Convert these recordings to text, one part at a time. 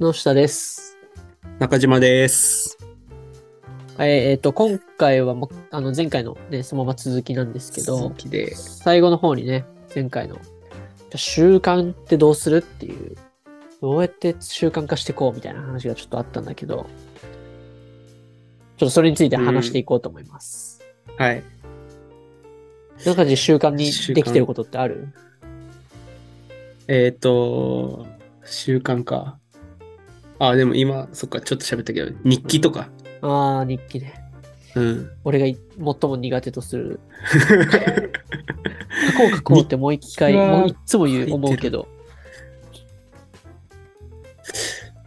野下です。中島です。えーえーと、今回はも、あの、前回のね、そのまま続きなんですけど続、きで。最後の方にね、前回の、じゃあ習慣ってどうするっていう、どうやって習慣化していこうみたいな話がちょっとあったんだけど、ちょっとそれについて話していこうと思います。はい。中で習慣に習慣できてることってある？えっ、と、習慣か。あ、でも今、そっか、ちょっと喋ったけど、日記とか。ああ、日記ね。うん。俺がい最も苦手とする。書こう書こうってもう一回、もういつも言う思うけど。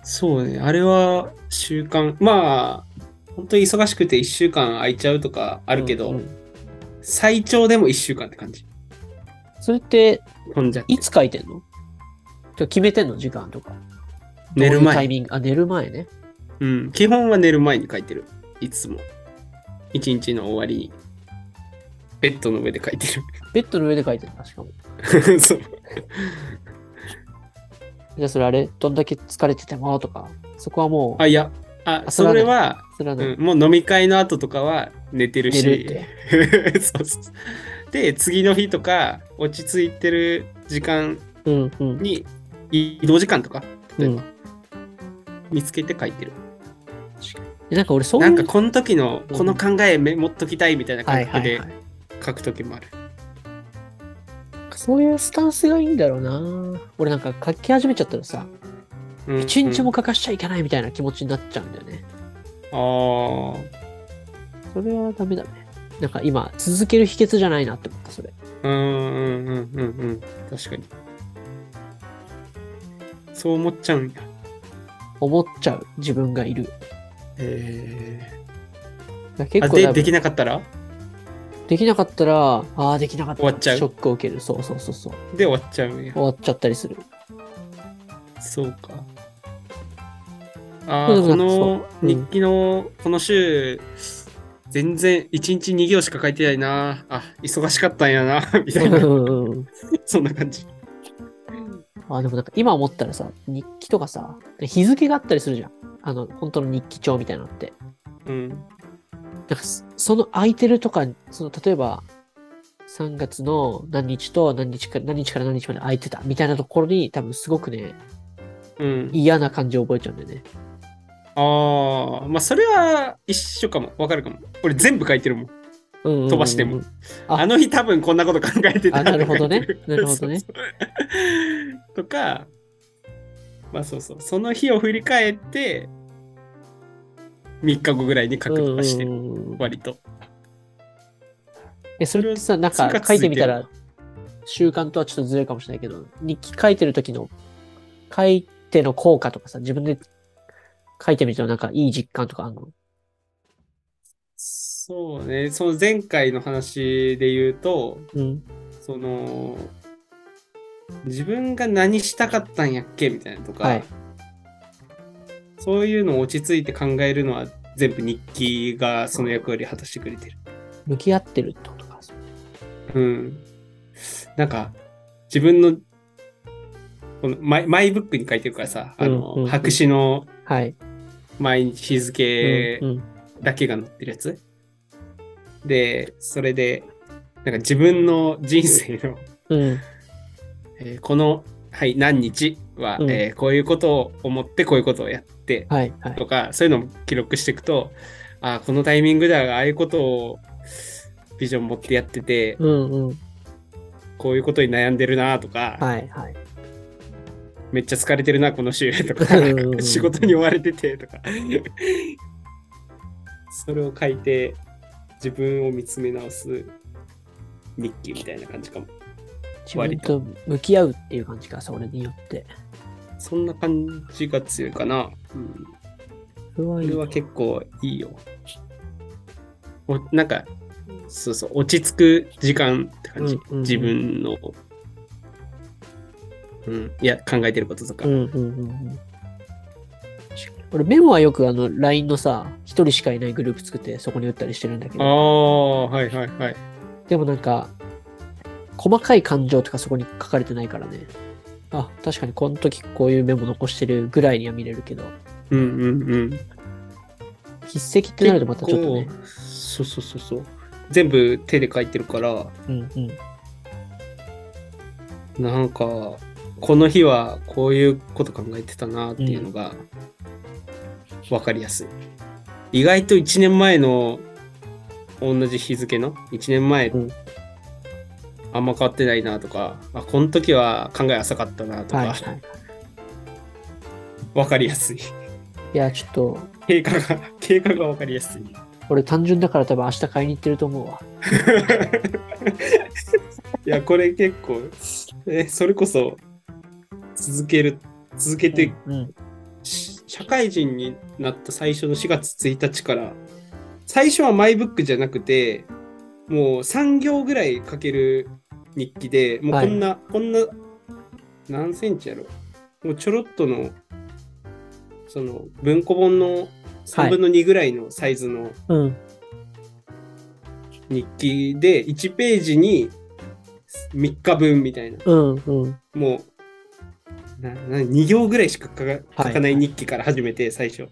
そうね、あれは習慣。まあ、本当に忙しくて1週間空いちゃうとかあるけど、うんうん最長でも1週間って感じ。それって、いつ書いてんの？決めてんの？時間とか。寝るどういうタイ前。ミング？あ、寝る前ね。うん。基本は寝る前に書いてる。いつも。一日の終わりに。ベッドの上で書いてベッドの上で書いてる確かも。る。そう。じゃあそれあれ？どんだけ疲れてても？とか。そこはもう、あ、いや、あ、あそれはうん、もう飲み会の後とかは寝てるし。寝る。そうそうで、次の日とか、落ち着いてる時間うんうん。に、移動時間とか、例えば、うん見つけて書いてる。でなんか俺そういう。なんか、この時の、うんこの考えメモっときたいみたいなはい感覚ではいはい。書く時もある。そういうスタンスがいいんだろうな。俺なんか書き始めちゃったらさ、うん一日もうん書かしちゃいけないみたいな気持ちになっちゃうんだよね。ああ、それはダメだね。なんか今、続ける秘訣じゃないなって思った、それ。うんうんうんうんうん。確かに。そう思っちゃうんや。思っちゃう自分がいる。えー、結構多分できなかったら？できなかったら、ああ、できなかった。終わっちゃう？ショックを受ける。そうそうそうそう。で終わっちゃう？んや終。わっちゃったりする。そうか。ああ、うんこの日記のこの週、全然1日2行しか書いてないな。あ、忙しかったんやな、みたいな。うん そんな感じ。あーでもなんか今思ったらさ、日記とかさ、日付があったりするじゃん。あの、本当の日記帳みたいなのって。うん。なんかそその空いてるとか、その例えば、3月の何日と何日か何日から何日まで空いてたみたいなところに多分すごくね、うん。嫌な感じを覚えちゃうんだよね。ああ、まあそれは一緒かも。わかるかも。俺全部書いてるもん。うんうんうんうん。飛ばしても。あ。あの日多分こんなこと考えてたあなるほどね。なるほどね。とか、まあそうそう。その日を振り返って、3日後ぐらいに書くとかしてる。うんうんうん。割と。え、それってさ、なんか書いてみたら、習慣とはちょっとずれるかもしれないけど、日記書いてる時の、書いての効果とかさ、自分で書いてみてのなんかいい実感とかあるの？そうね。その前回の話で言うと、うん。その、自分が何したかったんやっけみたいなとか、はいそういうのを落ち着いて考えるのは全部日記がその役割を果たしてくれてる。向き合ってるってことか。うん。なんか、自分の、このマイマイブックに書いてるからさ、あの、うんうんうん白紙のはい。毎日日付だけが載ってるやつ。で、それで、なんか自分の人生の、うん。えーこの、はい、何日は、うんえーこういうことを思ってこういうことをやってはい。はい。とか、そういうのを記録していくと、あーこのタイミングではああいうことをビジョン持ってやってて、うんうん。こういうことに悩んでるなとか、はい。はい。めっちゃ疲れてるな、この週とか 仕事に追われててとか。それを書いて、自分を見つめ直す日記みたいな感じかも。自分と向き合うっていう感じか、それによって。そんな感じが強いかな。うん、それはれは結構いいよ。おなんか、そうそう、落ち着く時間って感じ。うんうんうん自分の、うん、いや、考えてることとか。うんうんうんうん。俺、メモはよくあの、LINE のさ、一人しかいないグループ作ってそこに打ったりしてるんだけああど、ー、はいはいはい。でもなんか、細かい感情とかそこに書かれてないからね。あ、確かにこの時こういうメモ残してるぐらいには見れるけど、うんうんうん。筆跡ってなるとまたちょっとね。そうそうそうそう。全部手で書いてるから、うんうん。なんか、この日はこういうこと考えてたなっていうのが分かりやすい。意外と1年前の同じ日付の1年前、うんあんま変わってないなとか、あ、この時は考え浅かったなとか、はいはい。分かりやすい。いや、ちょっと、経過が、経過が分かりやすい。俺単純だから多分明日買いに行ってると思うわ。いや、これ結構、え、それこそ、続ける、続けて、うん。し社会人になった最初の4月1日から、最初はマイブックじゃなくて、もう3行ぐらい書ける日記で、もうこんな、こんな、何センチやろ？もうちょろっとの、その文庫本の3分の2ぐらいのサイズのうん。日記で、1ページに3日分みたいな。うん。うん。もう、な、な、2行ぐらいしか書かない日記から始めて、最初。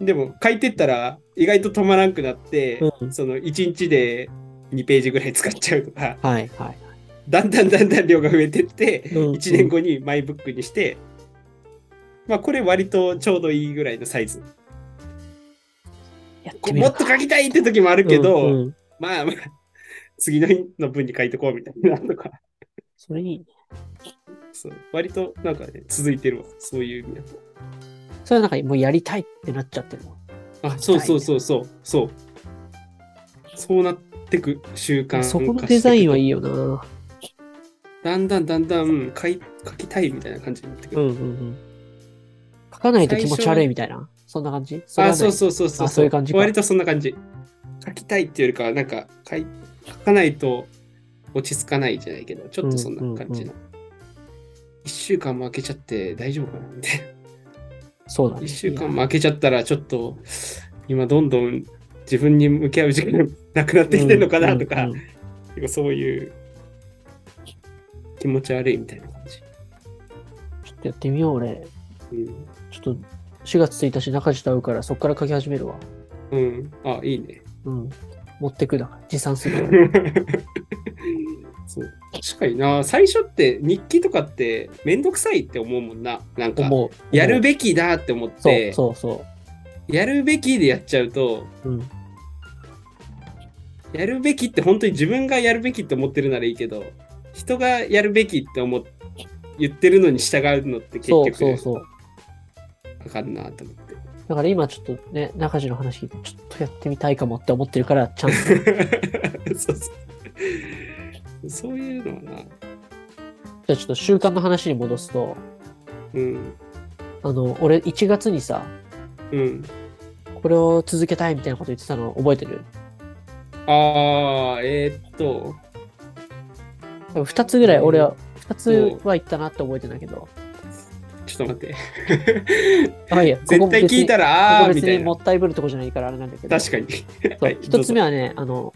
でも、書いてったら、意外と止まらんくなって、うんその、1日で2ページぐらい使っちゃうとか、はいはい。だんだんだんだん量が増えてって、うん1年後にマイブックにして、まあ、これ割とちょうどいいぐらいのサイズ。やっもっと書きたいって時もあるけど、うんうんまあまあ、次の日の分に書いとこうみたいなとか、それいいね。そう割となんかね、続いてるわ、そういう意味だと。それはなんかもうやりたいってなっちゃってるの？あ、そうそうそうそう、そう。そうなってく習慣そこのデザインはいいよ。よな。だんだんだんだん書い書きたいみたいな感じになってくる。うんうんうん。書かないと気持ち悪いみたいな？そんな感じ？あ、そうそうそうそう。あそういう感じか割とそんな感じ。書きたいっていうよりかは、なんか書かないと落ち着かないじゃないけど、ちょっとそんな感じの。一週間も空けちゃって大丈夫かなみたいな。そうだね。一週間も空けちゃったら、ちょっと今どんどん自分に向き合う時間なくなってきてるのかなとか、うんうんうん結構そういう気持ち悪いみたいな感じ。ちょっとやってみよう、俺。うん。ちょっと4月1日中地と会うからそっから書き始めるわ。うん。あ、いいね。うん。持ってくだ持参する。確かにな、最初って日記とかってめんどくさいって思うもんな。なんか、思う。やるべべきだって思っそうて、そうそやるべきでやっちゃうと、う。うん。やるべきって本当に自分がやるべきって思ってるならいいけど、人がやるべきって思っ言ってるのに従うのって結そう局そうそう。あかんなと思って。だから今ちょっとね、中地の話ちょっとやってみたいかもって思ってるから、ちゃんと。そうそう。そういうのはな。じゃあちょっと習慣の話に戻すと、うん。あの、俺1月にさ、うん。これを続けたいみたいなこと言ってたの覚えてる？ああ、えーっと、多分2つぐらいうん俺は、2つは言ったなって覚えてんだけど。ちょっと待って。あ、いや、絶対聞いたら、ら、あここ別。にもったいぶるとこじゃないからあれなんだけど。確かに。そうはい一つ目はね、あの、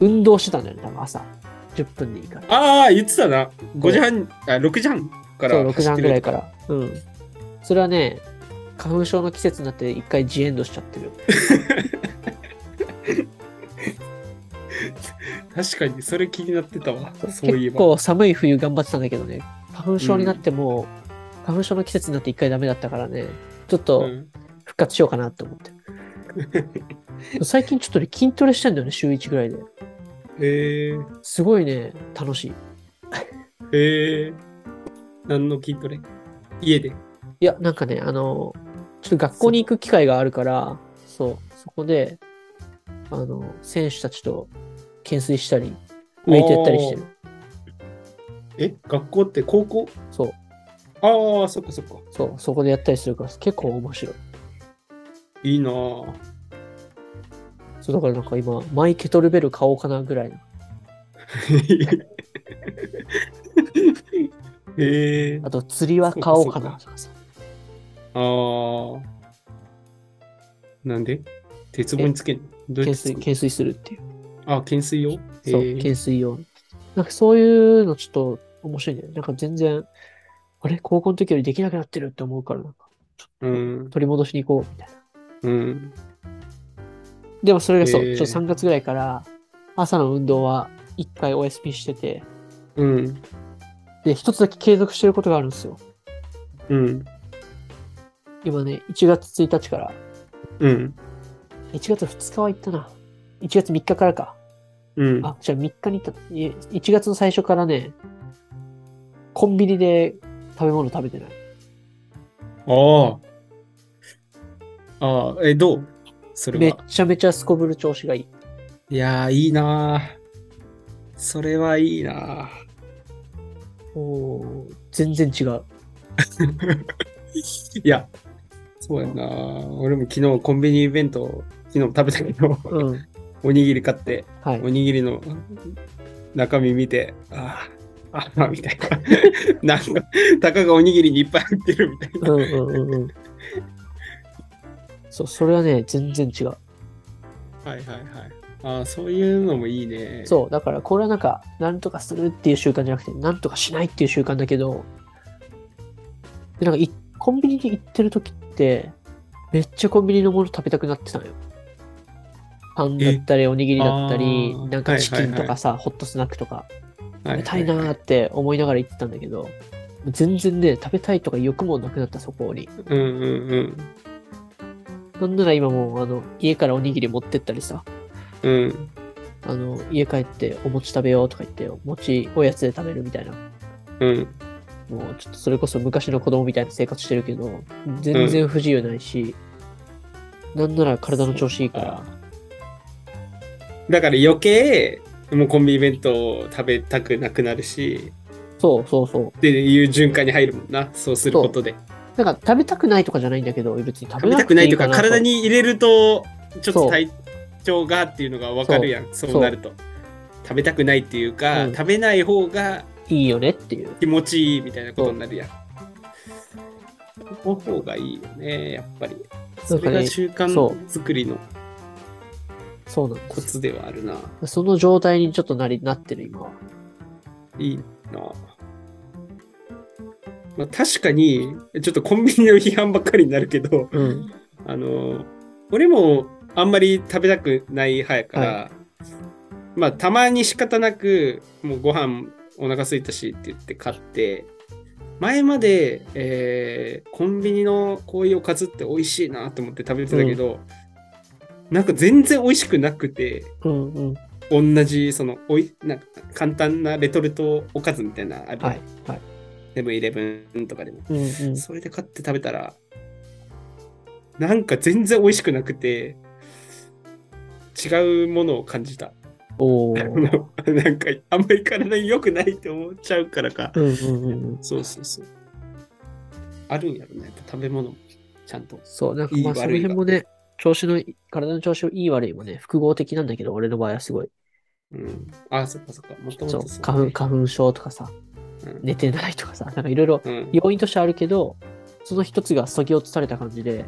運動してたんだよね、多分朝。10分でいいから。ああ、言ってたな。5時半、あ、6時半からそう、6時半ぐらいかから。うん。それはね、花粉症の季節になって一回ジエンドしちゃってる。確かに、それ気になってたわ。そういえば。結構寒い冬頑張ってたんだけどね、花粉症になっても、花粉症の季節になって一回ダメだったからね、ちょっとうん復活しようかなって思って。最近ちょっとね、筋トレしてんだよね、週1ぐらいで。へえすごいね、楽しい。へえ何の筋トレ？家で？いや、なんかね、あの、ちょっと学校に行く機会があるから、そう、そこで、あの、選手たちと懸垂したり、ウェイトやったりしてる。え学校って高校？そう、ああ、そっかそっか。そう、そこでやったりするから、結構面白い。いいなぁ。そう、だからなんか今、マイケトルベル買おうかなぐらいの。へえあと、釣りは買おうかなとかさ。ああ。なんで？鉄棒につけどうや懸垂、ってつけんの？懸垂するっていう。あ、懸垂用？そう、へー懸垂用。なんかそういうのちょっと面白いね。なんか全然、あれ？高校の時よりできなくなってるって思うから、なんかうん。取り戻しに行こうみたいな。うん。でもそれがそう、へーちょっと3月ぐらいから、朝の運動は1回お休みしてて、うん。で、一つだけ継続してることがあるんですよ。うん。今ね、1月1日から、うん。1月2日は行ったな。1月3日からか。うん。あ、じゃあ3日に行った。いえ1月の最初からね、コンビニで食べ物食べてない。ああ。ああ、え、どう？それめ。ちゃめちゃすこぶる調子がいい。いやー、いいなーそれはいいなおー全然違う。ー いや、そうやなー俺も昨日コンビニイベント、昨日食べたけど、うん。おにぎり買って、はいお。にぎりの中身見て、ああ、ああ、みたいな。なんか、たかがおにぎりにいっぱい入ってるみたいな。うんうんうんうん。そう、それはね、全然違う。はいはいはい。ああ、そういうのもいいね。そう、だからこれはなんか、なんとかするっていう習慣じゃなくて、なんとかしないっていう習慣だけど、でなんかい、コンビニに行ってる時って、めっちゃコンビニのもの食べたくなってたのよ。パンだったり、おにぎりだったりなんかチキンとはいはいはかさ、ホットスナックとか、は食べたいなーって思いながら行ってたんだけど、全然ね、食べたいとか欲もなくなった、そこに。うんうんうん。なんなら今もう、あの、家からおにぎり持ってったりさ、うん。あの、家帰ってお餅食べようとか言って、お餅おやつで食べるみたいな。うん。もうちょっとそれこそ昔の子供みたいな生活してるけど、全然不自由ないし、なんなら体の調子いいから、だから余計、もうコンビニ弁当を食べたくなくなるし、そうそうそう。っていう循環に入るもんな。そうすることで。なんか食べたくないとかじゃないんだけど、別に食食べたくないとか。体に入れると、ちょっと体調がっていうのがわかるやん。そうなると。食べたくないっていうか、うん食べない方がいいよねっていう。気持ちいいみたいなことになるやん。その方がいいよね、やっぱり。それが習慣作りのそうなん。コツではあるな。その状態にちょっとなり、なってる今は。いいな。まあ、確かに、ちょっとコンビニの批判ばっかりになるけど、うん。あの、俺もあんまり食べたくない派やから、はまあ、たまに仕方なく、もうご飯お腹空いたしって言って買って、前まで、えーコンビニのこういうおかずって美味しいなと思って食べてたけど、なんか全然美味しくなくて、うんうん。同じ、その、おい、なんか簡単なレトルトおかずみたいなのあるはい。はい。セブンイレブンとかでも。うんうん。それで買って食べたら、なんか全然美味しくなくて、違うものを感じた。お なんか、あんまり体に良くないって思っちゃうからか。うんうんうんうん。そうそうそう。あるんやろね。やっぱ食べ物もちゃんと。そう、なんかまあその辺もね、調子の体の調子いい悪いもね、複合的なんだけど、俺の場合はすごい。うん。あ、そっかそっか。もともとそう、花粉、花粉症とかさ、うん寝てないとかさ、なんかいろいろうん。要因としてあるけど、その一つが削ぎ落とされた感じで、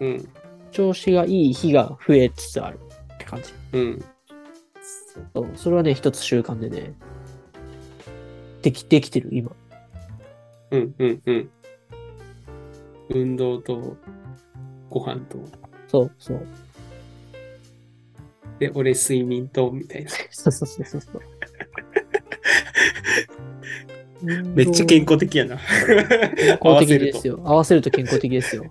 うん。調子がいい日が増えつつあるって感じ。うん。そう、それはね、一つ習慣でね、でき、できてる、今。うん。うん。うん。運動と、ご飯と、そう、そう。で、俺睡眠と、みたいな。そうそうそうそう。めっちゃ健康的やな。健康的ですよ。合わせると健康的ですよ。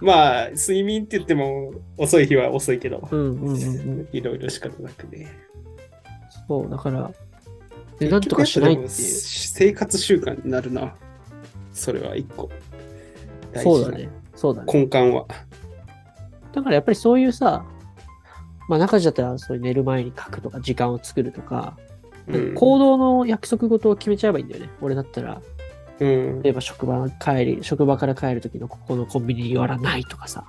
まあ、睡眠って言っても遅い日は遅いけど、うんうんうんうん。いろいろ仕方なくね。そう、だから、でなんとかしないっていう。生活習慣になるな。それは一個。そうだね。そうだね。根幹は。だからやっぱりそういうさ、まあ中地だったらそういう寝る前に書くとか時間を作るとか、うん。行動の約束事を決めちゃえばいいんだよね。俺だったら、うん。例えば職場帰り、職場から帰る時のここのコンビニに寄らないとかさ、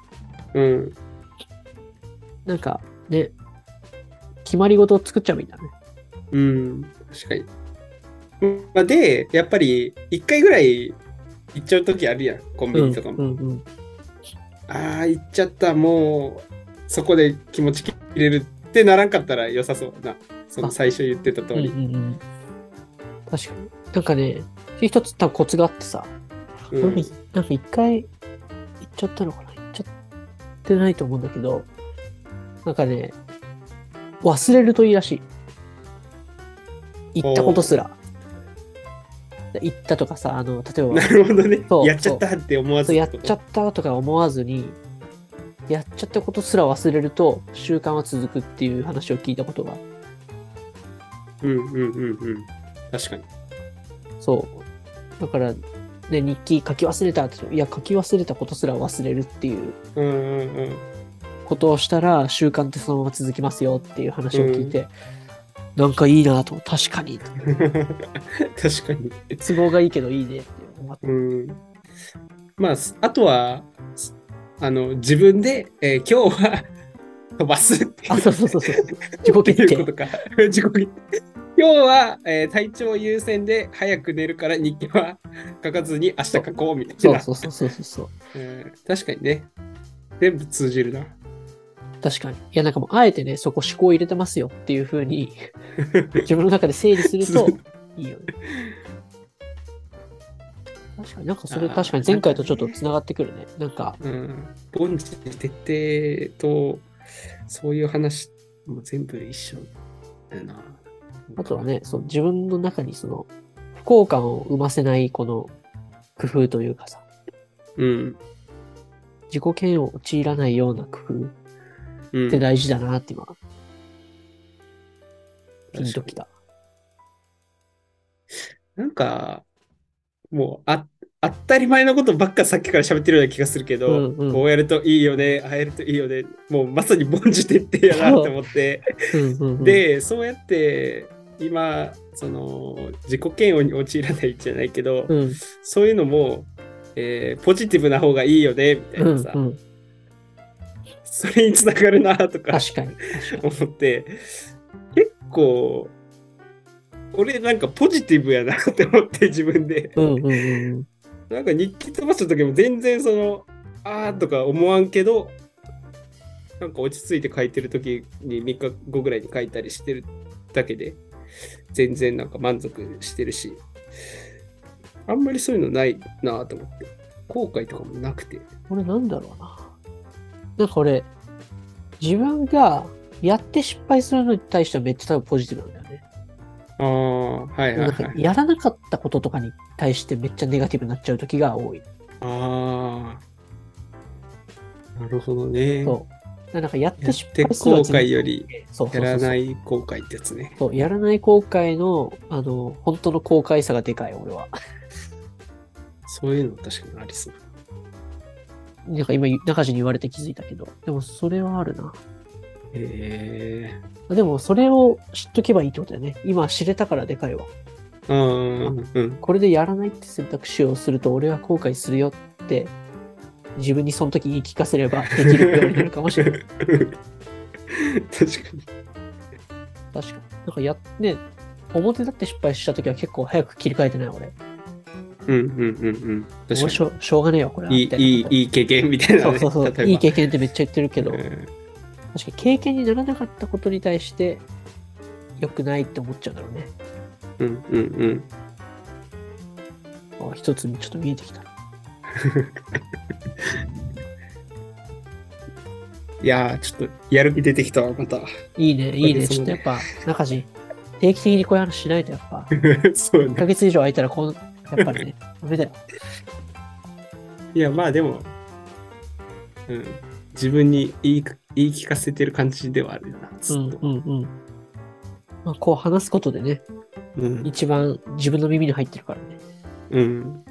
うん。なんかね、決まり事を作っちゃえばいいんだね。うん。確かに。まあ、で、やっぱり、一回ぐらい行っちゃうときあるやん。コンビニとかも。うんうんああ、行っちゃった。もう、そこで気持ち切れるってならんかったら良さそうだな。その最初言ってた通り。うんうん。確かに。なんかね、一つ多分コツがあってさ、うんなんか一回行っちゃったのかな行っちゃってないと思うんだけど、なんかね、忘れるといいらしい。行ったことすら。行ったとかさ、あの、例えばな、るほどねやっちゃったって思わずやっちゃったとか思わずに、やっちゃったことすら忘れると習慣は続くっていう話を聞いたことが。うんうんうんうん。確かに。そう。だから、ね、日記書き忘れたっていや、書き忘れたことすら忘れるっていううんうんうん。ことをしたら習慣ってそのまま続きますよっていう話を聞いて、なんかいいなと、確かに。確かに。都合がいいけどいいねって思って。うん。まあ、すあとは、すあの、自分で、えー今日は飛ばすっていうあ、そうそうそうそう。自己決定。ことか。自己決定。今日は、えー体調優先で早く寝るから日記は書かずに明日書こうみたいな。そうそうそうそうそう。うん確かにね。全部通じるな。確かに。いや、なんかもう、あえてね、そこ思考を入れてますよっていうふうに、自分の中で整理するといいよね。確かになんかそれ確かに前回とちょっとつながってくるね。なんか、うん。凡事徹底と、そういう話も全部一緒だよな。あとはね、そう自分の中にその、不幸感を生ませないこの工夫というかさ、うん。自己嫌悪を陥らないような工夫うん。って大事だなって今、ピンときた。なんか、もう、あ、当たり前のことばっかさっきから喋ってるような気がするけど、うんうん。こうやるといいよね、ああやるといいよね、もうまさに凡事徹底やなって思って、うんうんうん、で、そうやって、今、その、自己嫌悪に陥らないじゃないけど、うん、そういうのも、えーポジティブな方がいいよね、みたいうん、なさ、うん。それにつながるな、とか。思って、結構、俺なんかポジティブやなって思って自分で。うんうんうんなんか日記飛ばした時も全然その、あーとか思わんけど、なんか落ち着いて書いてる時に3日後ぐらいに書いたりしてるだけで、全然なんか満足してるし、あんまりそういうのないなと思って。後悔とかもなくて。これなんだろうな。なんか俺、自分がやって失敗するのに対してはめっちゃ多分ポジティブなんだよ。ああ、はいはないはい。やらなかったこととかに対してめっちゃネガティブになっちゃう時が多い。ああ、なるほどね。そう。なんかやって失敗する後悔よりやらない後悔ってやつね。そう、やらない後悔の、あの、本当の後悔さがでかい、俺は。そういうの確かにありそう。なんか今、中地に言われて気づいたけど、でもそれはあるな。へえ。でもそれを知っとけばいいってことだよね。今知れたからでかいわ。うんうん。これでやらないって選択肢をすると俺は後悔するよって、自分にその時言い聞かせればできるようになるかもしれない。確かに。確かに。なんかや、ね、表立って失敗した時は結構早く切り替えてない俺。うんうんうんうん。しょしょうがねえわ、これは。に。いいいいい、経験みたいなね。そうそうそう。いい経験ってめっちゃ言ってるけど、うん確かに経験にならなかったことに対して良くないって思っちゃうんだろうね。うんうんうん。あ一つにちょっと見えてきた。いやー、ちょっとやる気出てきたわ、また。いいね、いいね。ちょっとやっぱ、中地、定期的にこういう話しないとやっぱ、1 そうね。ヶ月以上空いたらこう、やっぱりね、ダメだよ。いや、まあでも、うん。自分に言い言い聞かせてる感じではあるよな、ずうんっと。うんうん。まあ、こう話すことでね、うん。一番自分の耳に入ってるからね。うん。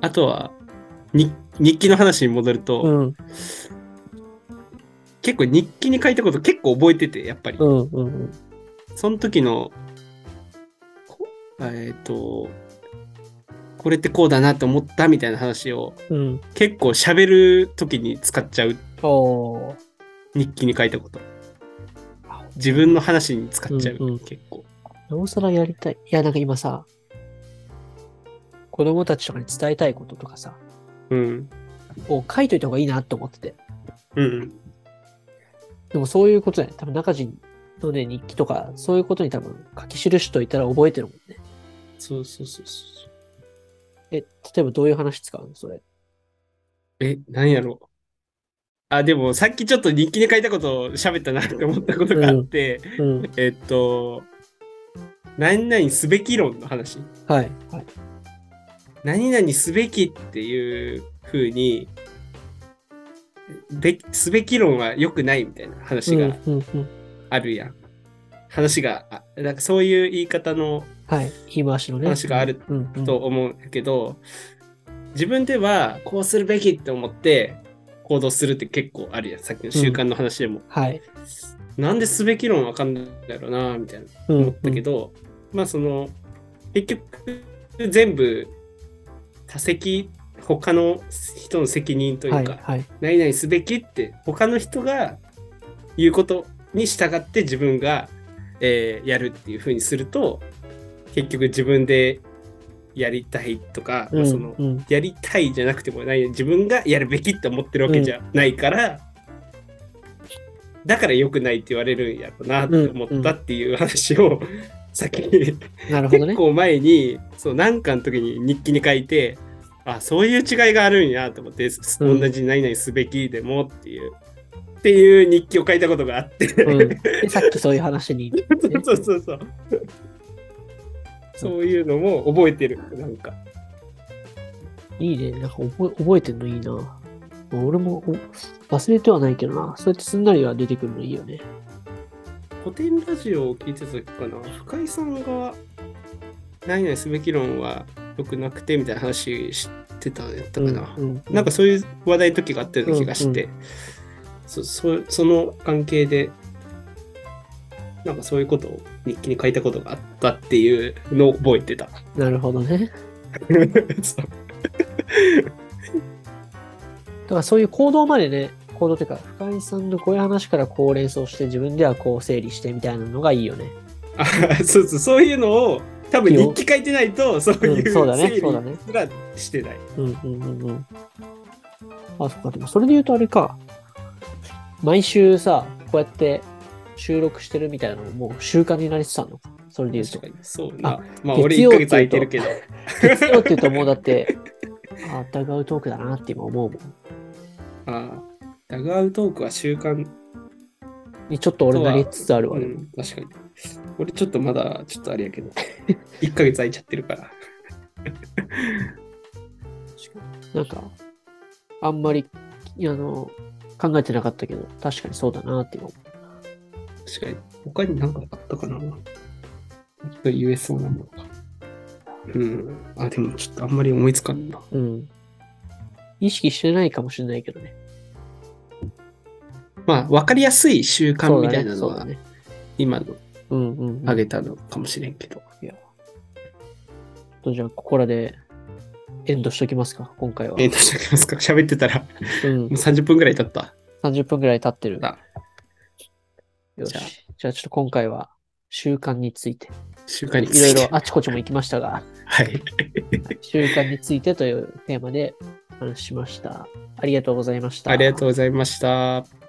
あとは、に日記の話に戻ると、うん結構日記に書いたこと結構覚えてて、やっぱり。うんうんうん。その時の、こえっ、と、これってこうだなって思ったみたいな話をうん。結構喋る時に使っちゃうおー。日記に書いたこと。自分の話に使っちゃう、うんうん結構。なおさらやりたい。いや、なんか今さ、子供たちとかに伝えたいこととかさ、うん。を書いといた方がいいなって思ってて。うん。でもそういうことだよね。多分中地のね、日記とか、そういうことに多分書き記しといたら覚えてるもんね。そうそうそうそえ、例えばどういう話使うの？それ。え、なんやろう。あ、でもさっきちょっと日記に書いたことを喋ったなって思ったことがあって、うん。えっと、何々すべき論の話。はい。はい。何々すべきっていう風に、べすべき論は良くないみたいな話がうんうんうん。あるやん。話が、あなんかそういう言い方のはい。言い回しのね。話があるうんうん。と思うけど、自分ではこうするべきって思って行動するって結構あるやん。さっきの習慣の話でも。はい。なんですべき論わかんないだろうな、みたいなうん思ったけど、まあその、結局全部他責、他の人の責任というか、はい。はい。何々すべきって他の人が言うことに従って自分が、えーやるっていうふうにすると結局自分でやりたいとか、まあそのうん。うんやりたいじゃなくてもない自分がやるべきって思ってるわけじゃないから、だから良くないって言われるんやろうなって思ったっていう話を、さっきなるほどね。結構前にそう何かの時に日記に書いてあそういう違いがあるんやと思って、うん。同じ何々すべきでもっていうっていう日記を書いたことがあって、さっきそういう話に。そうそうそうそういうのも覚えてるなんかいいね。なんか覚え覚えてんのいいな。俺もお忘れてはないけどな。そうやってすんなりは出てくるのいいよね。古典ラジオを聞いてた時かな深井さんが何々すべき論は良くなくてみたいな話してたんやったかな、うんうんなんかそういう話題の時があったような気がして、そそその関係でなんかそういうことを日記に書いたことがあったっていうのを覚えてた。なるほどね。そうだからそういう行動までね、行動というか、深井さんのこういう話からこう連想して自分ではこう整理してみたいなのがいいよね。あそうそうそういうのを多分日記書いてないとそういううんそうだね整理そうだねすらしてない。うんうんうんうん。あ、そっか。でもそれで言うとあれか。毎週さ、こうやって収録してるみたいなのももう習慣になりつつあるの？か。それで言うとそう。まあ俺1月曜ヶ月空いてるけど。月曜って言うともうだって、あ、ダグアウトークだなって今思うもん。ああダグアウトークは習慣にちょっと俺なりつつあるわね。うん、確かに。俺ちょっとまだ、ちょっとあれやけど、1ヶ月空いちゃってるから。なんか、あんまり、あの、考えてなかったけど、確かにそうだなって今思確かに。他に何かあったかな？言えそうなものが。うん。あ、でもちょっとあんまり思いつかんな。う。うん。意識してないかもしれないけどね。まあ、わかりやすい習慣みたいなのは、そうだね。今のうんうん、うん。あげたのかもしれんけど。とじゃあ、ここらでエンドしときますか、今回は。えー、どうしておきますか？喋ってたら、もうんう。30分ぐらい経った。30分くらい経ってる。あよし。じゃあちょっと今回は習慣について、習慣についろいいて。ろあちこちも行きましたが、はい。習慣についてというテーマでお話ししました。ありがとうございました。ありがとうございました。